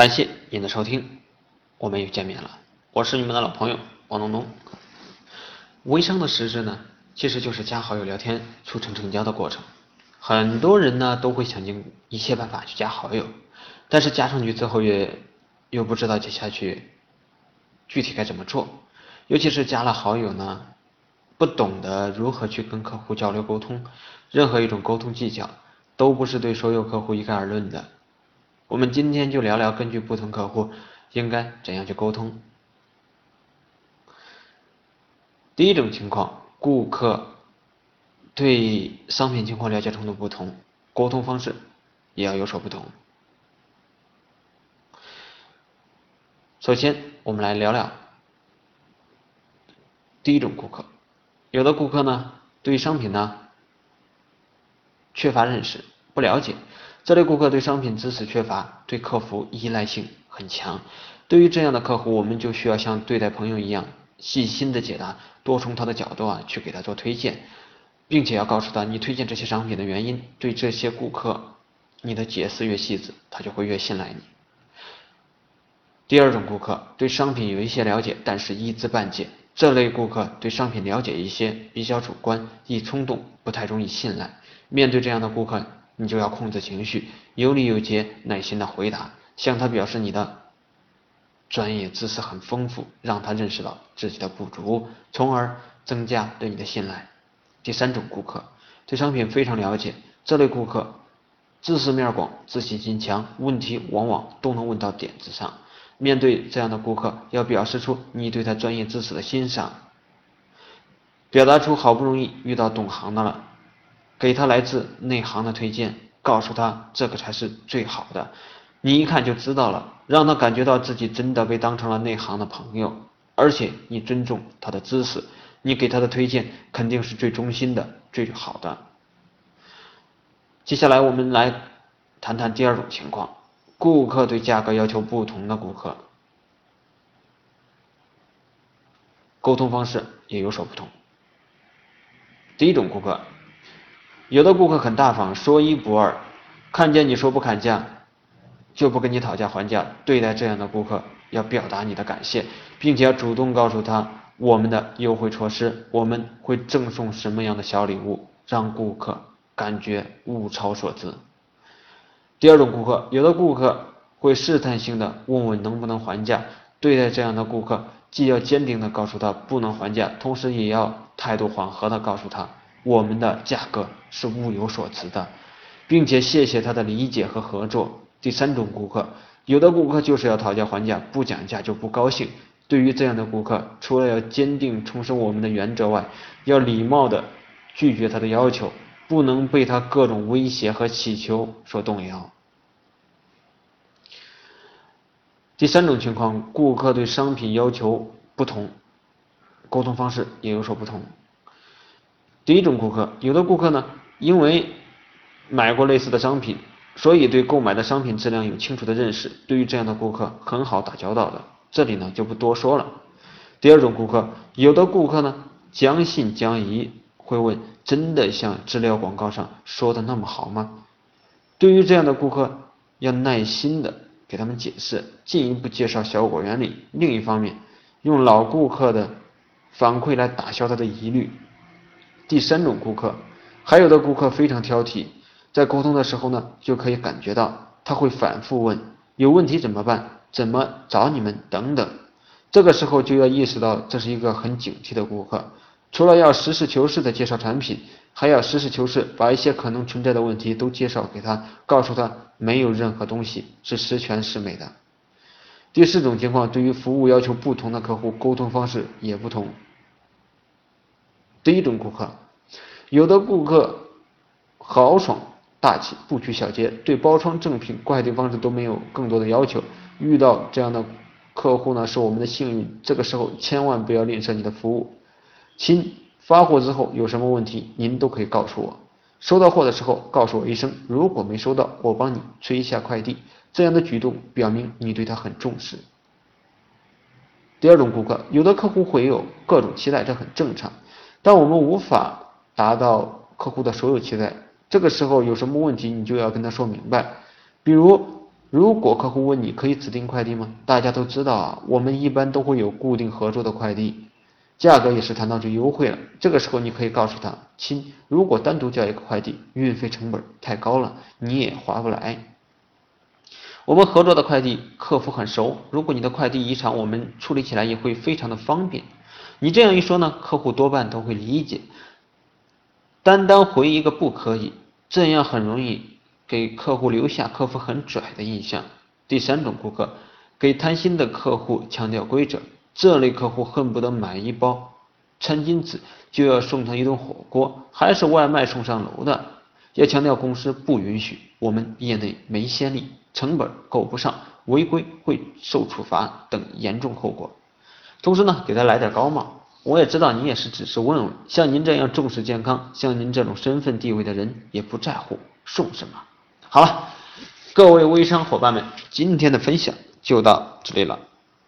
感谢您的收听，我们又见面了，我是你们的老朋友王东东。微商的实质呢，其实就是加好友聊天促成成交的过程。很多人呢都会想尽一切办法去加好友，但是加上去之后也又不知道接下去具体该怎么做，尤其是加了好友呢，不懂得如何去跟客户交流沟通，任何一种沟通技巧都不是对所有客户一概而论的。我们今天就聊聊，根据不同客户应该怎样去沟通。第一种情况，顾客对商品情况了解程度不同，沟通方式也要有所不同。首先，我们来聊聊第一种顾客，有的顾客呢，对商品呢缺乏认识，不了解。这类顾客对商品知识缺乏，对客服依赖性很强。对于这样的客户，我们就需要像对待朋友一样，细心的解答，多从他的角度啊去给他做推荐，并且要告诉他你推荐这些商品的原因。对这些顾客，你的解释越细致，他就会越信赖你。第二种顾客对商品有一些了解，但是一知半解。这类顾客对商品了解一些，比较主观，易冲动，不太容易信赖。面对这样的顾客。你就要控制情绪，有理有节，耐心的回答，向他表示你的专业知识很丰富，让他认识到自己的不足，从而增加对你的信赖。第三种顾客对商品非常了解，这类顾客知识面广，自信心强，问题往往都能问到点子上。面对这样的顾客，要表示出你对他专业知识的欣赏，表达出好不容易遇到懂行的了。给他来自内行的推荐，告诉他这个才是最好的，你一看就知道了，让他感觉到自己真的被当成了内行的朋友，而且你尊重他的知识，你给他的推荐肯定是最忠心的、最好的。接下来我们来谈谈第二种情况，顾客对价格要求不同的顾客，沟通方式也有所不同。第一种顾客。有的顾客很大方，说一不二，看见你说不砍价，就不跟你讨价还价。对待这样的顾客，要表达你的感谢，并且要主动告诉他我们的优惠措施，我们会赠送什么样的小礼物，让顾客感觉物超所值。第二种顾客，有的顾客会试探性的问问能不能还价。对待这样的顾客，既要坚定的告诉他不能还价，同时也要态度缓和的告诉他。我们的价格是物有所值的，并且谢谢他的理解和合作。第三种顾客，有的顾客就是要讨价还价，不讲价就不高兴。对于这样的顾客，除了要坚定重申我们的原则外，要礼貌的拒绝他的要求，不能被他各种威胁和乞求所动摇。第三种情况，顾客对商品要求不同，沟通方式也有所不同。第一种顾客，有的顾客呢，因为买过类似的商品，所以对购买的商品质量有清楚的认识。对于这样的顾客，很好打交道的。这里呢就不多说了。第二种顾客，有的顾客呢将信将疑，会问：真的像资料广告上说的那么好吗？对于这样的顾客，要耐心的给他们解释，进一步介绍效果原理。另一方面，用老顾客的反馈来打消他的疑虑。第三种顾客，还有的顾客非常挑剔，在沟通的时候呢，就可以感觉到他会反复问有问题怎么办，怎么找你们等等。这个时候就要意识到这是一个很警惕的顾客，除了要实事求是的介绍产品，还要实事求是把一些可能存在的问题都介绍给他，告诉他没有任何东西是十全十美的。第四种情况，对于服务要求不同的客户，沟通方式也不同。第一种顾客，有的顾客豪爽大气，不拘小节，对包装赠品、快递方式都没有更多的要求。遇到这样的客户呢，是我们的幸运。这个时候千万不要吝啬你的服务，亲，发货之后有什么问题，您都可以告诉我。收到货的时候告诉我一声，如果没收到，我帮你催一下快递。这样的举动表明你对他很重视。第二种顾客，有的客户会有各种期待，这很正常。但我们无法达到客户的所有期待，这个时候有什么问题，你就要跟他说明白。比如如果客户问你可以指定快递吗？大家都知道啊，我们一般都会有固定合作的快递，价格也是谈到最优惠了。这个时候你可以告诉他，亲，如果单独叫一个快递，运费成本太高了，你也划不来。我们合作的快递客服很熟，如果你的快递异常，我们处理起来也会非常的方便。你这样一说呢，客户多半都会理解。单单回一个不可以，这样很容易给客户留下客服很拽的印象。第三种顾客，给贪心的客户强调规则，这类客户恨不得买一包餐巾纸就要送他一顿火锅，还是外卖送上楼的。要强调公司不允许，我们业内没先例。成本够不上，违规会受处罚等严重后果。同时呢，给他来点高帽。我也知道你也是只是问问，像您这样重视健康，像您这种身份地位的人，也不在乎送什么。好了，各位微商伙伴们，今天的分享就到这里了。